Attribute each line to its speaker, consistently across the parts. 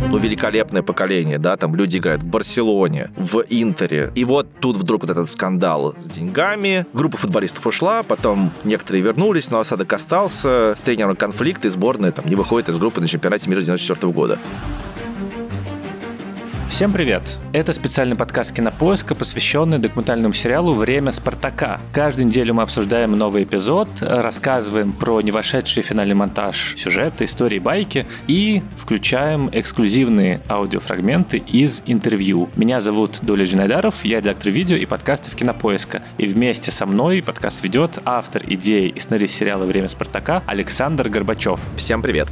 Speaker 1: ну, великолепное поколение, да, там люди играют в Барселоне, в Интере. И вот тут вдруг вот этот скандал с деньгами. Группа футболистов ушла, потом некоторые вернулись, но осадок остался. С тренером конфликт, и сборная там не выходит из группы на чемпионате мира 94 года.
Speaker 2: Всем привет! Это специальный подкаст Кинопоиска, посвященный документальному сериалу «Время Спартака». Каждую неделю мы обсуждаем новый эпизод, рассказываем про не вошедший финальный монтаж сюжета, истории, байки и включаем эксклюзивные аудиофрагменты из интервью. Меня зовут Доля Джинайдаров, я редактор видео и подкастов Кинопоиска. И вместе со мной подкаст ведет автор идеи и сценарист сериала «Время Спартака» Александр Горбачев.
Speaker 1: Всем привет!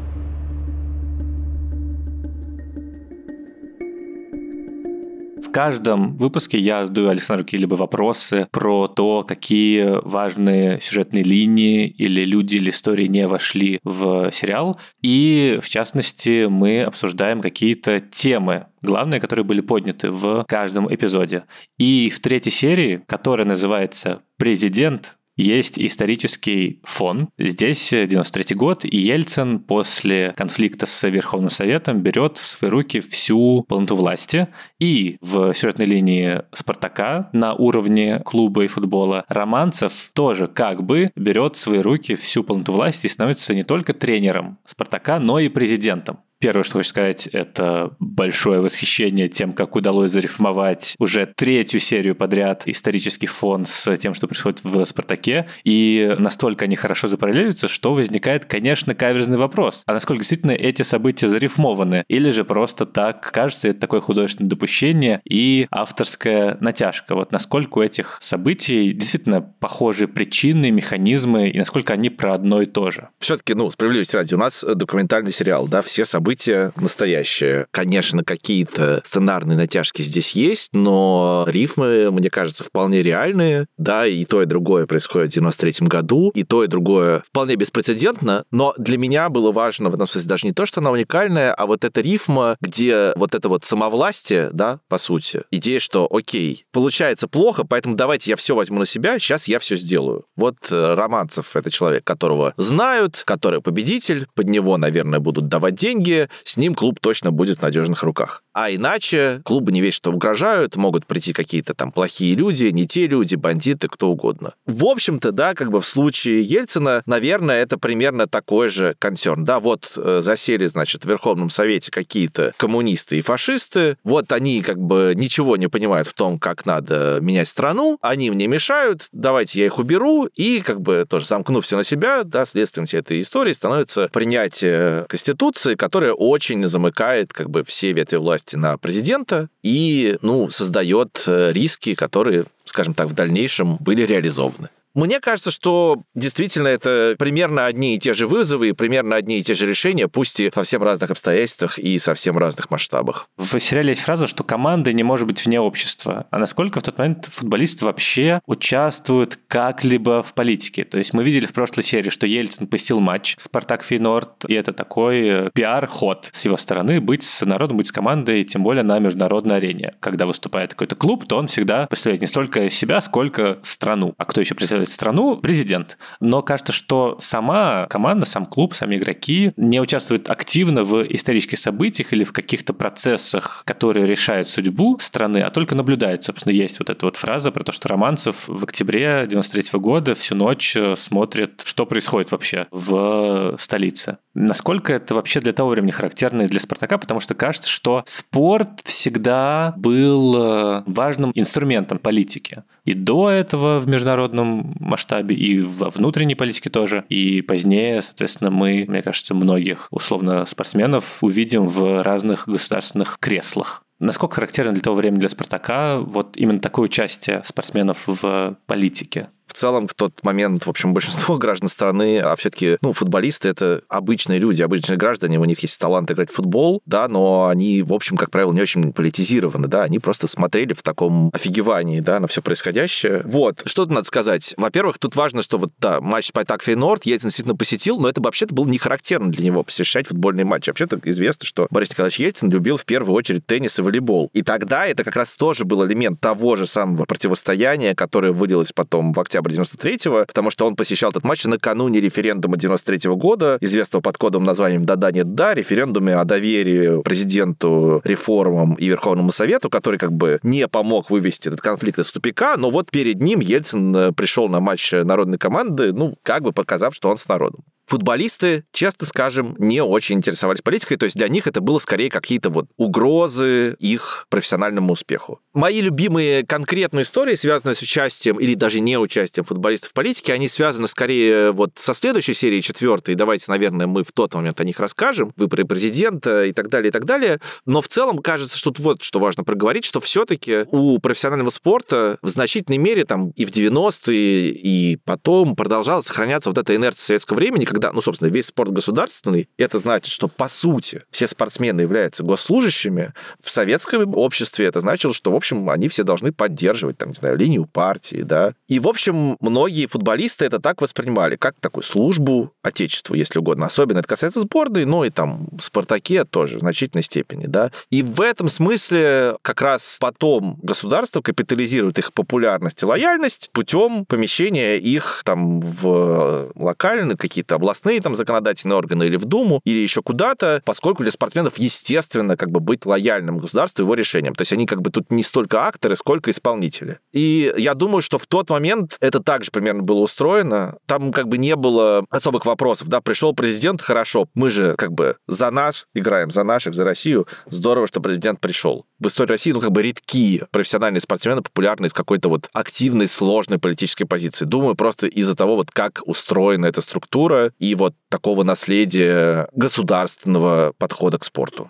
Speaker 2: Каждом выпуске я задаю Александру какие-либо вопросы про то, какие важные сюжетные линии или люди или истории не вошли в сериал. И, в частности, мы обсуждаем какие-то темы, главные, которые были подняты в каждом эпизоде. И в третьей серии, которая называется «Президент», есть исторический фон. Здесь 93 год, и Ельцин после конфликта с Верховным Советом берет в свои руки всю полноту власти. И в сюжетной линии Спартака на уровне клуба и футбола Романцев тоже как бы берет в свои руки всю полноту власти и становится не только тренером Спартака, но и президентом. Первое, что хочу сказать, это большое восхищение тем, как удалось зарифмовать уже третью серию подряд исторический фон с тем, что происходит в «Спартаке». И настолько они хорошо запараллеливаются, что возникает, конечно, каверзный вопрос. А насколько действительно эти события зарифмованы? Или же просто так кажется, это такое художественное допущение и авторская натяжка? Вот насколько у этих событий действительно похожи причины, механизмы, и насколько они про одно и то же?
Speaker 1: Все-таки, ну, справедливости ради, у нас документальный сериал, да, все события событие настоящее. Конечно, какие-то сценарные натяжки здесь есть, но рифмы, мне кажется, вполне реальные. Да, и то, и другое происходит в 93 году, и то, и другое вполне беспрецедентно, но для меня было важно в этом смысле даже не то, что она уникальная, а вот эта рифма, где вот это вот самовластие, да, по сути, идея, что окей, получается плохо, поэтому давайте я все возьму на себя, сейчас я все сделаю. Вот э, Романцев — это человек, которого знают, который победитель, под него, наверное, будут давать деньги, с ним клуб точно будет в надежных руках. А иначе клубы не весь что угрожают, могут прийти какие-то там плохие люди, не те люди, бандиты, кто угодно. В общем-то, да, как бы в случае Ельцина, наверное, это примерно такой же консерн. Да, вот э, засели, значит, в Верховном Совете какие-то коммунисты и фашисты, вот они как бы ничего не понимают в том, как надо менять страну, они мне мешают, давайте я их уберу, и как бы тоже замкну все на себя, да, следствием всей этой истории становится принятие Конституции, которая которая очень замыкает как бы все ветви власти на президента и, ну, создает э, риски, которые, скажем так, в дальнейшем были реализованы. Мне кажется, что действительно это примерно одни и те же вызовы, и примерно одни и те же решения, пусть и совсем разных обстоятельствах и совсем разных масштабах.
Speaker 2: В сериале есть фраза, что команда не может быть вне общества. А насколько в тот момент футболисты вообще участвуют как-либо в политике? То есть мы видели в прошлой серии, что Ельцин посетил матч Спартак Фейнорд, и это такой э, пиар-ход с его стороны быть с народом, быть с командой, тем более на международной арене. Когда выступает какой-то клуб, то он всегда представляет не столько себя, сколько страну. А кто еще представляет представить страну президент. Но кажется, что сама команда, сам клуб, сами игроки не участвуют активно в исторических событиях или в каких-то процессах, которые решают судьбу страны, а только наблюдают. Собственно, есть вот эта вот фраза про то, что Романцев в октябре 93 года всю ночь э, смотрит, что происходит вообще в столице. Насколько это вообще для того времени характерно и для Спартака, потому что кажется, что спорт всегда был э, важным инструментом политики. И до этого в международном масштабе, и во внутренней политике тоже. И позднее, соответственно, мы, мне кажется, многих условно спортсменов увидим в разных государственных креслах. Насколько характерно для того времени для Спартака вот именно такое участие спортсменов в политике?
Speaker 1: Целом в тот момент, в общем, большинство граждан страны, а все-таки, ну, футболисты — это обычные люди, обычные граждане, у них есть талант играть в футбол, да, но они, в общем, как правило, не очень политизированы, да, они просто смотрели в таком офигевании, да, на все происходящее. Вот, что тут надо сказать? Во-первых, тут важно, что вот, да, матч Спартак Фейнорд Ельцин действительно посетил, но это вообще-то было не характерно для него посещать футбольные матчи. Вообще-то известно, что Борис Николаевич Ельцин любил в первую очередь теннис и волейбол. И тогда это как раз тоже был элемент того же самого противостояния, которое вылилось потом в октябрь декабря 93-го, потому что он посещал этот матч накануне референдума 93-го года, известного под кодовым названием «Да-да, нет, да», референдуме о доверии президенту, реформам и Верховному Совету, который как бы не помог вывести этот конфликт из тупика, но вот перед ним Ельцин э, пришел на матч народной команды, ну, как бы показав, что он с народом футболисты, честно скажем, не очень интересовались политикой, то есть для них это было скорее какие-то вот угрозы их профессиональному успеху. Мои любимые конкретные истории, связанные с участием или даже не участием футболистов в политике, они связаны скорее вот со следующей серией четвертой. Давайте, наверное, мы в тот момент о них расскажем. Выборы президента и так далее, и так далее. Но в целом кажется, что тут вот что важно проговорить, что все-таки у профессионального спорта в значительной мере там и в 90-е, и потом продолжала сохраняться вот эта инерция советского времени, когда, ну, собственно, весь спорт государственный, это значит, что, по сути, все спортсмены являются госслужащими, в советском обществе это значило, что, в общем, они все должны поддерживать, там, не знаю, линию партии, да. И, в общем, многие футболисты это так воспринимали, как такую службу отечеству, если угодно. Особенно это касается сборной, но и там в «Спартаке» тоже в значительной степени, да. И в этом смысле как раз потом государство капитализирует их популярность и лояльность путем помещения их там в локальные какие-то областные там законодательные органы или в Думу, или еще куда-то, поскольку для спортсменов, естественно, как бы быть лояльным государству его решением. То есть они как бы тут не столько акторы, сколько исполнители. И я думаю, что в тот момент это также примерно было устроено. Там как бы не было особых вопросов. Да, пришел президент, хорошо, мы же как бы за нас играем, за наших, за Россию. Здорово, что президент пришел. В истории России, ну, как бы редки профессиональные спортсмены, популярные из какой-то вот активной, сложной политической позиции. Думаю, просто из-за того, вот как устроена эта структура и вот такого наследия государственного подхода к спорту.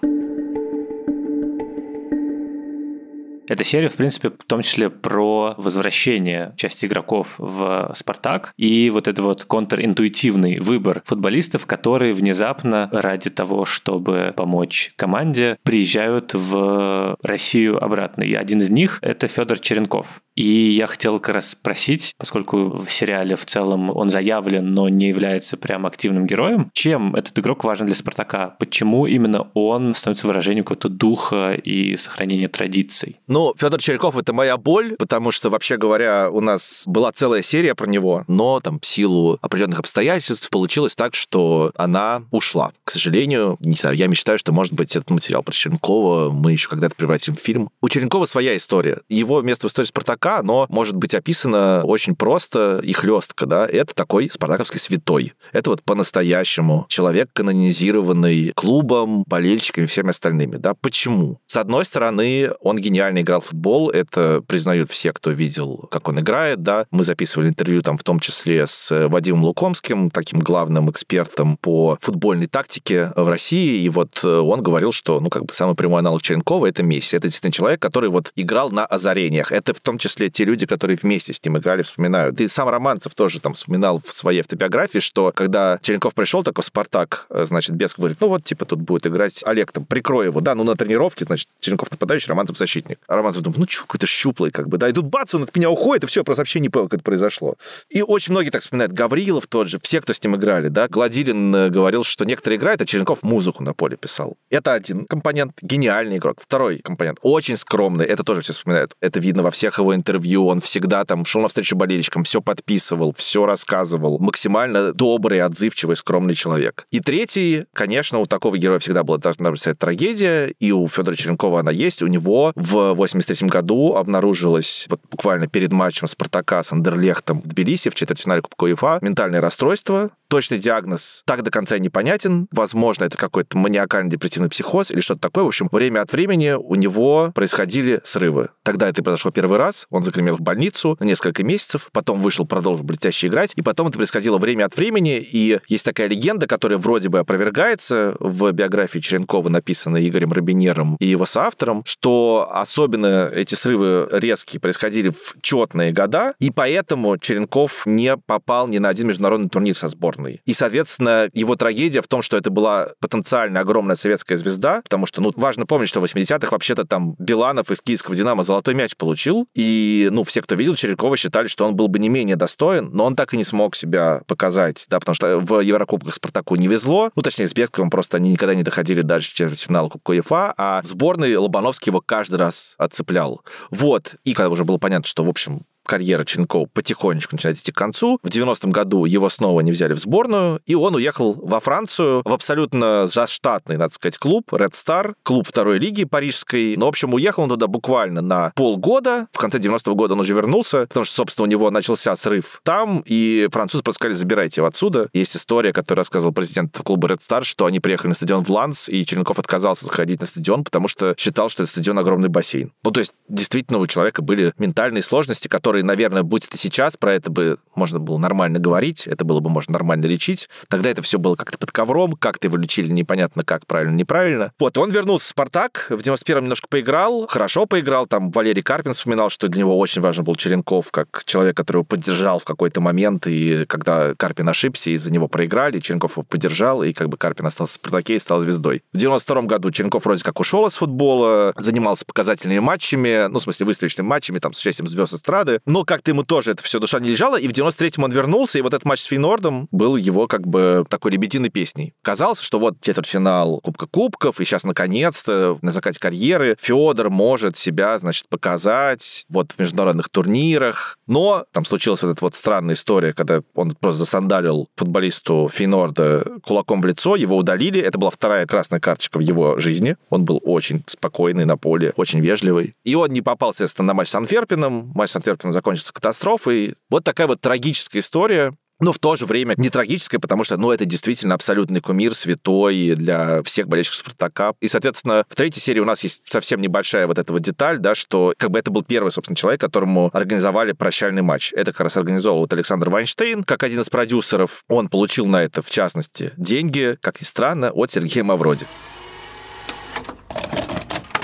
Speaker 2: Эта серия, в принципе, в том числе про возвращение части игроков в «Спартак» и вот это вот контринтуитивный выбор футболистов, которые внезапно ради того, чтобы помочь команде, приезжают в Россию обратно. И один из них — это Федор Черенков. И я хотел как раз спросить, поскольку в сериале в целом он заявлен, но не является прям активным героем, чем этот игрок важен для Спартака? Почему именно он становится выражением какого-то духа и сохранения традиций?
Speaker 1: Ну, Федор Черяков — это моя боль, потому что, вообще говоря, у нас была целая серия про него, но там в силу определенных обстоятельств получилось так, что она ушла. К сожалению, не знаю, я мечтаю, что, может быть, этот материал про Черенкова мы еще когда-то превратим в фильм. У Черенкова своя история. Его место в истории Спартака оно может быть описано очень просто и хлестко, да, это такой спартаковский святой. Это вот по-настоящему человек, канонизированный клубом, болельщиками всеми остальными, да. Почему? С одной стороны, он гениально играл в футбол, это признают все, кто видел, как он играет, да. Мы записывали интервью там в том числе с Вадимом Лукомским, таким главным экспертом по футбольной тактике в России, и вот он говорил, что, ну, как бы самый прямой аналог Черенкова — это Месси. Это действительно человек, который вот играл на озарениях. Это в том числе числе те люди, которые вместе с ним играли, вспоминают. И сам Романцев тоже там вспоминал в своей автобиографии, что когда Черенков пришел, такой Спартак, э, значит, Беск говорит, ну вот, типа, тут будет играть Олег, там, прикрой его, да, ну на тренировке, значит, Черенков нападающий, Романцев защитник. А Романцев думает, ну что, какой-то щуплый, как бы, да, и тут бац, он от меня уходит, и все, я просто вообще не понял, как это произошло. И очень многие так вспоминают. Гаврилов тот же, все, кто с ним играли, да, Гладилин э, говорил, что некоторые играют, а Черенков музыку на поле писал. Это один компонент, гениальный игрок. Второй компонент, очень скромный, это тоже все вспоминают. Это видно во всех его интервью, он всегда там шел навстречу болельщикам, все подписывал, все рассказывал. Максимально добрый, отзывчивый, скромный человек. И третий, конечно, у такого героя всегда была должна быть трагедия, и у Федора Черенкова она есть. У него в 83 году обнаружилось, вот буквально перед матчем Спартака с Андерлехтом в Тбилиси в четвертьфинале Кубка УЕФА, ментальное расстройство, Точный диагноз так до конца непонятен. Возможно, это какой-то маниакально-депрессивный психоз или что-то такое. В общем, время от времени у него происходили срывы. Тогда это произошло первый раз. Он загремел в больницу на несколько месяцев. Потом вышел, продолжил блестяще играть. И потом это происходило время от времени. И есть такая легенда, которая вроде бы опровергается в биографии Черенкова, написанной Игорем Робинером и его соавтором, что особенно эти срывы резкие происходили в четные года. И поэтому Черенков не попал ни на один международный турнир со сборной сборной. И, соответственно, его трагедия в том, что это была потенциально огромная советская звезда, потому что, ну, важно помнить, что в 80-х вообще-то там Биланов из киевского «Динамо» золотой мяч получил, и, ну, все, кто видел Черенкова, считали, что он был бы не менее достоин, но он так и не смог себя показать, да, потому что в Еврокубках Спартаку не везло, ну, точнее, с Бесковым просто они никогда не доходили даже в четвертьфинал Кубка УЕФА, а в сборной Лобановский его каждый раз отцеплял. Вот. И когда уже было понятно, что, в общем, карьера Черенкова потихонечку начинает идти к концу. В 90-м году его снова не взяли в сборную, и он уехал во Францию в абсолютно заштатный, надо сказать, клуб Red Star, клуб второй лиги парижской. Но, в общем, уехал он туда буквально на полгода. В конце 90-го года он уже вернулся, потому что, собственно, у него начался срыв там, и французы просто сказали, забирайте его отсюда. Есть история, которую рассказывал президент клуба Red Star, что они приехали на стадион в Ланс, и Черенков отказался заходить на стадион, потому что считал, что это стадион огромный бассейн. Ну, то есть, действительно, у человека были ментальные сложности, которые, наверное, будь это сейчас, про это бы можно было нормально говорить, это было бы можно нормально лечить. Тогда это все было как-то под ковром, как-то его лечили непонятно как, правильно, неправильно. Вот, он вернулся в «Спартак», в 91-м немножко поиграл, хорошо поиграл, там Валерий Карпин вспоминал, что для него очень важен был Черенков, как человек, который его поддержал в какой-то момент, и когда Карпин ошибся, из-за него проиграли, Черенков его поддержал, и как бы Карпин остался в «Спартаке» и стал звездой. В 92 году Черенков вроде как ушел из футбола, занимался показательными матчами, ну, в смысле, выставочными матчами, там, с участием звезд эстрады, но как-то ему тоже это все душа не лежала, и в 93-м он вернулся, и вот этот матч с Фейнордом был его как бы такой лебединой песней. Казалось, что вот четвертьфинал Кубка Кубков, и сейчас наконец-то на закате карьеры Федор может себя, значит, показать вот в международных турнирах. Но там случилась вот эта вот странная история, когда он просто засандалил футболисту Фейнорда кулаком в лицо, его удалили. Это была вторая красная карточка в его жизни. Он был очень спокойный на поле, очень вежливый. И он не попал, естественно, на матч с Анферпином. Матч с Анферпином закончился катастрофой. Вот такая вот трагическая история но в то же время не трагическое, потому что, ну, это действительно абсолютный кумир, святой для всех болельщиков Спартака. И, соответственно, в третьей серии у нас есть совсем небольшая вот эта вот деталь, да, что как бы это был первый, собственно, человек, которому организовали прощальный матч. Это как раз организовал вот Александр Вайнштейн, как один из продюсеров. Он получил на это, в частности, деньги, как ни странно, от Сергея Мавроди.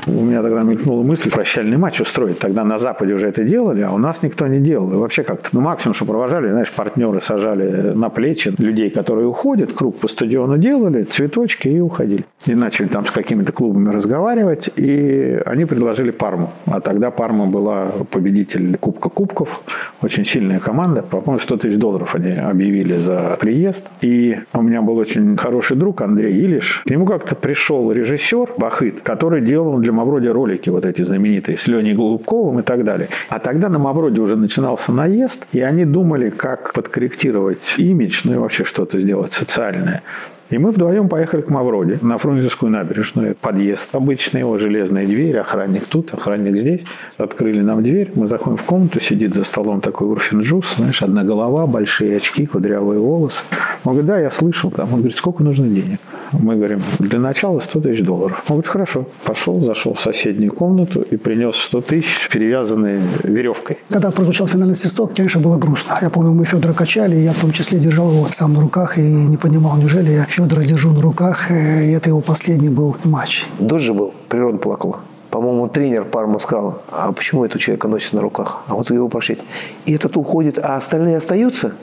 Speaker 3: У меня тогда мелькнула мысль прощальный матч устроить. Тогда на Западе уже это делали, а у нас никто не делал. И вообще как-то, ну, максимум, что провожали, знаешь, партнеры сажали на плечи людей, которые уходят, круг по стадиону делали, цветочки и уходили. И начали там с какими-то клубами разговаривать, и они предложили Парму. А тогда Парма была победитель Кубка Кубков, очень сильная команда. По-моему, 100 тысяч долларов они объявили за приезд. И у меня был очень хороший друг Андрей Илиш. К нему как-то пришел режиссер Бахыт, который делал для Мавроди ролики вот эти знаменитые с Леней Голубковым и так далее. А тогда на Мавроди уже начинался наезд, и они думали, как подкорректировать имидж, ну и вообще что-то сделать социальное. И мы вдвоем поехали к Мавроди на Фрунзенскую набережную. Подъезд обычный, его железная дверь, охранник тут, охранник здесь. Открыли нам дверь, мы заходим в комнату, сидит за столом такой Урфинджус, знаешь, одна голова, большие очки, кудрявые волосы. Он говорит, да, я слышал. Там. Он говорит, сколько нужно денег? Мы говорим, для начала 100 тысяч долларов. Он говорит, хорошо. Пошел, зашел в соседнюю комнату и принес 100 тысяч, перевязанные веревкой.
Speaker 4: Когда прозвучал финальный свисток, конечно, было грустно. Я помню, мы Федора качали, и я в том числе держал его сам на руках и не понимал, неужели я Федора держу на руках, э, и это его последний был матч.
Speaker 5: Дождь же был, природа плакала. По-моему, тренер Парма сказал, а почему этого человека носит на руках? А вот его пошить. И этот уходит, а остальные остаются?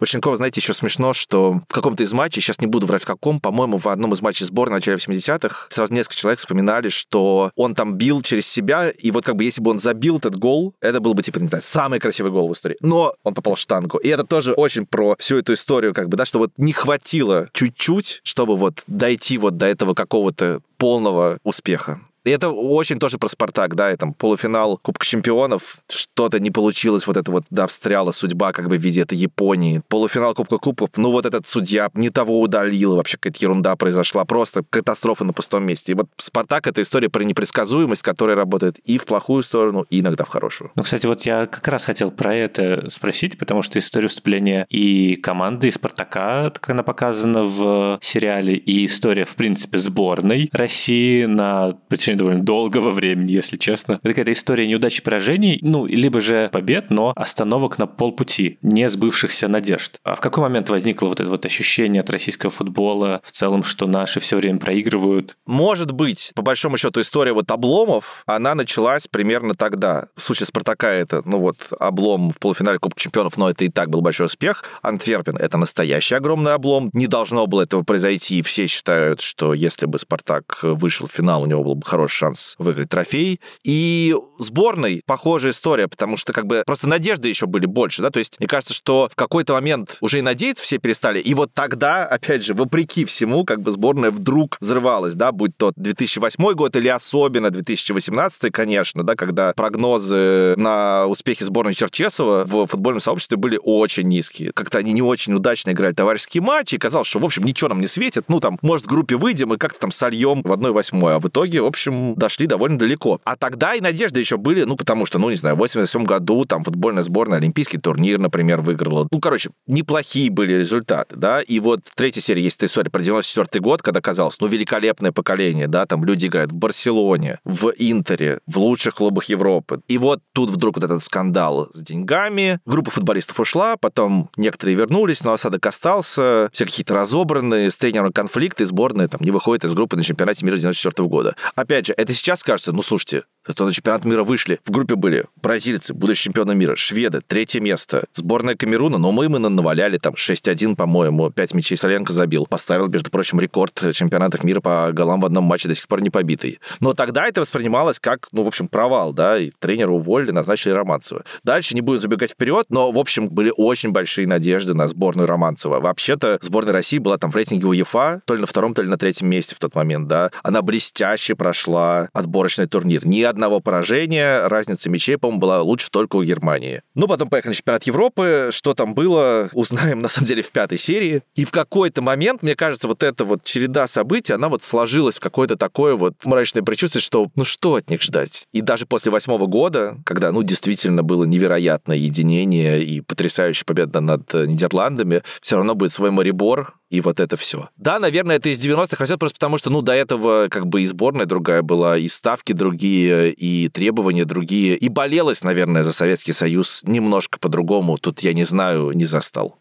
Speaker 1: Боченкова, знаете, еще смешно, что в каком-то из матчей, сейчас не буду врать в каком, по-моему, в одном из матчей сборной начале 80-х сразу несколько человек вспоминали, что он там бил через себя, и вот как бы если бы он забил этот гол, это был бы, типа, не знаю, самый красивый гол в истории. Но он попал в штангу. И это тоже очень про всю эту историю, как бы, да, что вот не хватило чуть-чуть, чтобы вот дойти вот до этого какого-то полного успеха. И это очень тоже про Спартак, да, и там полуфинал Кубка Чемпионов, что-то не получилось, вот это вот, да, встряла судьба как бы в виде этой Японии. Полуфинал Кубка Кубков, ну вот этот судья не того удалил, вообще какая-то ерунда произошла, просто катастрофа на пустом месте. И вот Спартак — это история про непредсказуемость, которая работает и в плохую сторону, и иногда в хорошую.
Speaker 2: Ну, кстати, вот я как раз хотел про это спросить, потому что история вступления и команды, и Спартака, как она показана в сериале, и история, в принципе, сборной России на течение довольно долгого времени, если честно. Это какая-то история неудач и поражений, ну, либо же побед, но остановок на полпути, не сбывшихся надежд. А в какой момент возникло вот это вот ощущение от российского футбола в целом, что наши все время проигрывают?
Speaker 1: Может быть, по большому счету, история вот обломов, она началась примерно тогда. В случае Спартака это, ну вот, облом в полуфинале Кубка Чемпионов, но это и так был большой успех. Антверпен — это настоящий огромный облом. Не должно было этого произойти, и все считают, что если бы Спартак вышел в финал, у него был бы хороший хороший шанс выиграть трофей. И сборной похожая история, потому что как бы просто надежды еще были больше, да, то есть мне кажется, что в какой-то момент уже и надеяться все перестали, и вот тогда, опять же, вопреки всему, как бы сборная вдруг взрывалась, да, будь то 2008 год или особенно 2018, конечно, да, когда прогнозы на успехи сборной Черчесова в футбольном сообществе были очень низкие. Как-то они не очень удачно играли товарищеские матчи, и казалось, что, в общем, ничего нам не светит, ну, там, может, в группе выйдем и как-то там сольем в 1-8, а в итоге, в общем, дошли довольно далеко. А тогда и надежды еще были, ну, потому что, ну, не знаю, в 87 году там футбольная сборная Олимпийский турнир, например, выиграла. Ну, короче, неплохие были результаты, да, и вот третья серия есть история про 94 год, когда казалось, ну, великолепное поколение, да, там люди играют в Барселоне, в Интере, в лучших клубах Европы. И вот тут вдруг вот этот скандал с деньгами, группа футболистов ушла, потом некоторые вернулись, но осадок остался, все какие-то разобранные, с тренером конфликты, сборная там не выходит из группы на чемпионате мира 94 года. Опять же, это сейчас кажется, ну, слушайте, Зато на чемпионат мира вышли. В группе были бразильцы, будущие чемпионы мира, шведы, третье место. Сборная Камеруна, но мы именно наваляли там 6-1, по-моему, 5 мячей Соленко забил. Поставил, между прочим, рекорд чемпионатов мира по голам в одном матче до сих пор не побитый. Но тогда это воспринималось как, ну, в общем, провал, да, и тренера уволили, назначили Романцева. Дальше не будем забегать вперед, но, в общем, были очень большие надежды на сборную Романцева. Вообще-то сборная России была там в рейтинге УЕФА, то ли на втором, то ли на третьем месте в тот момент, да. Она блестяще прошла отборочный турнир. Ни одного поражения, разница мячей, по-моему, была лучше только у Германии. Ну, потом поехали на чемпионат Европы, что там было, узнаем, на самом деле, в пятой серии. И в какой-то момент, мне кажется, вот эта вот череда событий, она вот сложилась в какое-то такое вот мрачное предчувствие, что ну что от них ждать? И даже после восьмого года, когда, ну, действительно было невероятное единение и потрясающая победа над Нидерландами, все равно будет свой моребор, и вот это все. Да, наверное, это из 90-х растет просто потому, что, ну, до этого как бы и сборная другая была, и ставки другие, и требования другие, и болелось, наверное, за Советский Союз немножко по-другому. Тут я не знаю, не застал.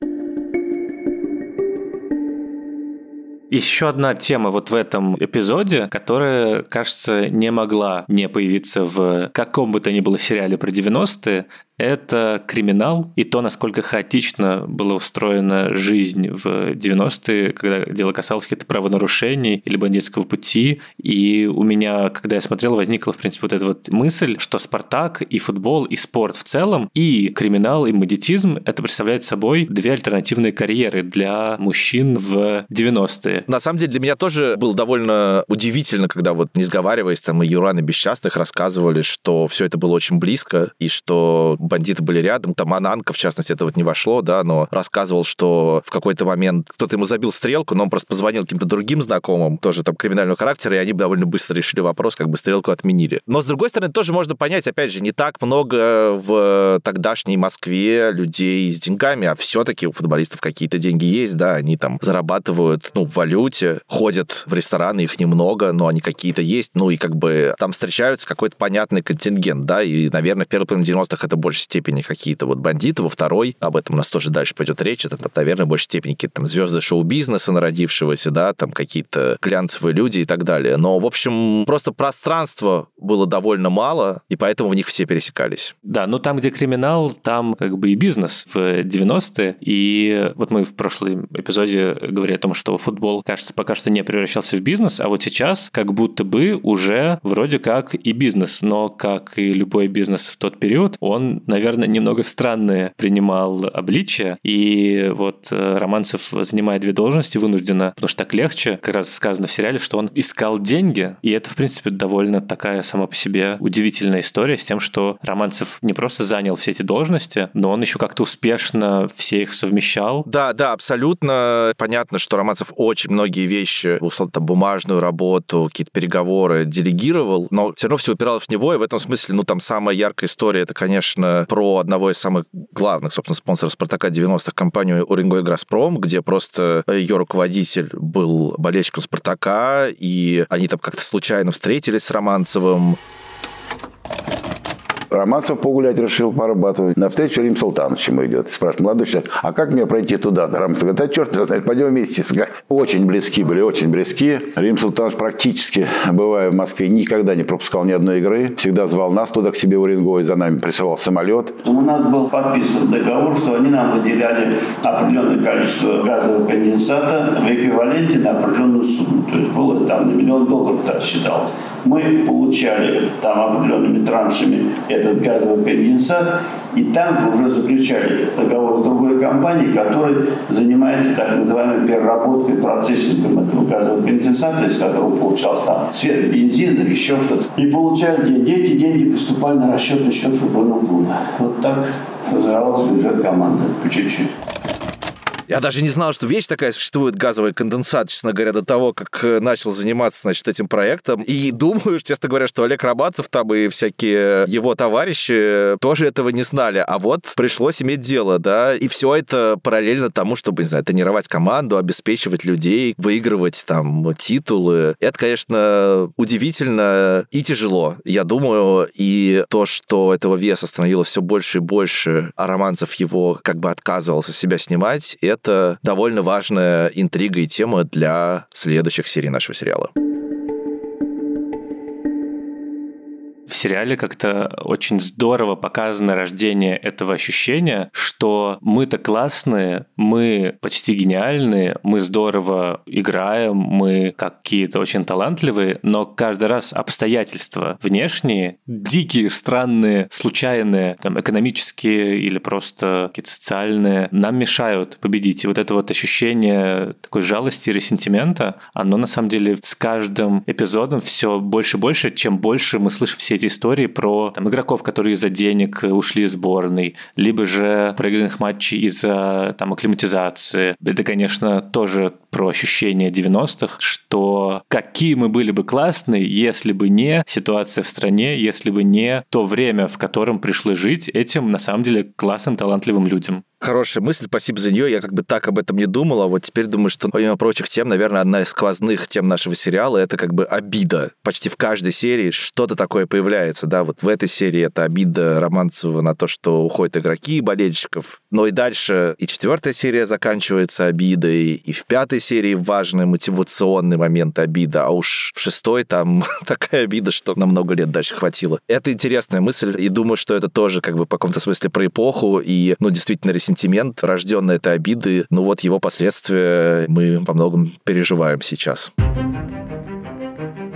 Speaker 2: Еще одна тема вот в этом эпизоде, которая, кажется, не могла не появиться в каком бы то ни было сериале про 90-е, это криминал и то, насколько хаотично была устроена жизнь в 90-е, когда дело касалось каких-то правонарушений или бандитского пути. И у меня, когда я смотрел, возникла, в принципе, вот эта вот мысль, что Спартак и футбол, и спорт в целом, и криминал, и бандитизм — это представляет собой две альтернативные карьеры для мужчин в 90-е.
Speaker 1: На самом деле для меня тоже было довольно удивительно, когда вот, не сговариваясь, там и Юран и Бесчастных рассказывали, что все это было очень близко, и что бандиты были рядом, там Ананка, в частности, это вот не вошло, да, но рассказывал, что в какой-то момент кто-то ему забил стрелку, но он просто позвонил каким-то другим знакомым, тоже там криминального характера, и они довольно быстро решили вопрос, как бы стрелку отменили. Но, с другой стороны, тоже можно понять, опять же, не так много в тогдашней Москве людей с деньгами, а все-таки у футболистов какие-то деньги есть, да, они там зарабатывают, ну, в валюте, ходят в рестораны, их немного, но они какие-то есть, ну, и как бы там встречаются какой-то понятный контингент, да, и, наверное, в первой половине 90-х это больше большей степени какие-то вот бандиты, во второй, об этом у нас тоже дальше пойдет речь, это, наверное, в большей степени какие-то там звезды шоу-бизнеса народившегося, да, там какие-то глянцевые люди и так далее. Но, в общем, просто пространства было довольно мало, и поэтому в них все пересекались.
Speaker 2: Да, но там, где криминал, там как бы и бизнес в 90-е. И вот мы в прошлом эпизоде говорили о том, что футбол, кажется, пока что не превращался в бизнес, а вот сейчас как будто бы уже вроде как и бизнес, но как и любой бизнес в тот период, он наверное, немного странные принимал обличия. И вот э, Романцев занимает две должности вынужденно, потому что так легче. Как раз сказано в сериале, что он искал деньги. И это, в принципе, довольно такая сама по себе удивительная история с тем, что Романцев не просто занял все эти должности, но он еще как-то успешно все их совмещал.
Speaker 1: Да, да, абсолютно понятно, что Романцев очень многие вещи, условно, там, бумажную работу, какие-то переговоры делегировал, но все равно все упиралось в него, и в этом смысле, ну, там самая яркая история, это, конечно, про одного из самых главных, собственно, спонсоров «Спартака» 90-х, компанию Уренгой Газпром, где просто ее руководитель был болельщиком «Спартака», и они там как-то случайно встретились с Романцевым.
Speaker 6: Романцев погулять решил по Арбату. На встречу Рим Султанович ему идет. Спрашивает, молодой человек, а как мне пройти туда? Романцев говорит, а черт его знает, пойдем вместе искать. Очень близки были, очень близки. Рим Султанович практически, бывая в Москве, никогда не пропускал ни одной игры. Всегда звал нас туда к себе в Уренгой, за нами присылал самолет.
Speaker 7: У нас был подписан договор, что они нам выделяли определенное количество газового конденсата в эквиваленте на определенную сумму. То есть было там на миллион долларов так считалось. Мы получали там определенными траншами этот газовый конденсат, и там же уже заключали договор с другой компанией, которая занимается так называемой переработкой, процессингом этого газового конденсата, из которого получался там свет бензин еще что-то. И получали деньги. Эти деньги поступали на расчетный счет футбольного клуба. Вот так формировался бюджет команды по чуть-чуть.
Speaker 1: Я даже не знал, что вещь такая существует, газовый конденсат, честно говоря, до того, как э, начал заниматься, значит, этим проектом. И думаю, честно говоря, что Олег Рабацев там и всякие его товарищи тоже этого не знали. А вот пришлось иметь дело, да, и все это параллельно тому, чтобы, не знаю, тренировать команду, обеспечивать людей, выигрывать там титулы. Это, конечно, удивительно и тяжело, я думаю, и то, что этого веса становилось все больше и больше, а Романцев его как бы отказывался себя снимать, это это довольно важная интрига и тема для следующих серий нашего сериала.
Speaker 2: Сериале как-то очень здорово показано рождение этого ощущения, что мы-то классные, мы почти гениальные, мы здорово играем, мы какие-то очень талантливые, но каждый раз обстоятельства внешние, дикие, странные, случайные, там, экономические или просто какие-то социальные, нам мешают победить. И вот это вот ощущение такой жалости и ресентимента, оно на самом деле с каждым эпизодом все больше и больше, чем больше мы слышим все эти истории про там, игроков, которые из-за денег ушли из сборной, либо же проигранных матчей из-за там, акклиматизации. Это, конечно, тоже про ощущение 90-х, что какие мы были бы классные, если бы не ситуация в стране, если бы не то время, в котором пришлось жить этим, на самом деле, классным, талантливым людям.
Speaker 1: Хорошая мысль, спасибо за нее. Я как бы так об этом не думал, а вот теперь думаю, что помимо прочих тем, наверное, одна из сквозных тем нашего сериала — это как бы обида. Почти в каждой серии что-то такое появляется, да, вот в этой серии это обида Романцева на то, что уходят игроки болельщиков. Но и дальше и четвертая серия заканчивается обидой, и в пятой серии важный мотивационный момент обида, а уж в шестой там такая обида, что на много лет дальше хватило. Это интересная мысль, и думаю, что это тоже как бы по каком-то смысле про эпоху, и, ну, действительно, сентимент, рожденный этой обиды, ну вот его последствия мы во многом переживаем сейчас.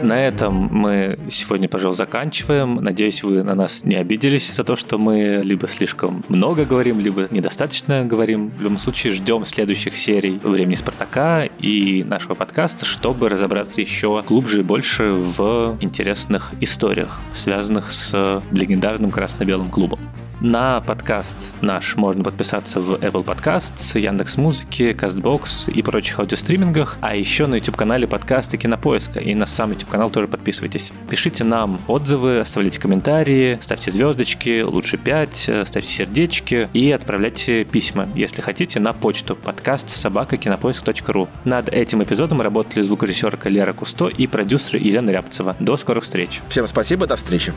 Speaker 2: На этом мы сегодня, пожалуй, заканчиваем. Надеюсь, вы на нас не обиделись за то, что мы либо слишком много говорим, либо недостаточно говорим. В любом случае, ждем следующих серий «Времени Спартака» и нашего подкаста, чтобы разобраться еще глубже и больше в интересных историях, связанных с легендарным красно-белым клубом. На подкаст наш можно подписаться в Apple Podcasts, Яндекс Музыки, Castbox и прочих аудиостримингах, а еще на YouTube-канале подкаста Кинопоиска, и на сам YouTube-канал тоже подписывайтесь. Пишите нам отзывы, оставляйте комментарии, ставьте звездочки, лучше 5, ставьте сердечки и отправляйте письма, если хотите, на почту подкаст собакакинопоиск.ру. Над этим эпизодом работали звукорежиссерка Лера Кусто и продюсер Елена Рябцева. До скорых встреч.
Speaker 1: Всем спасибо, до встречи.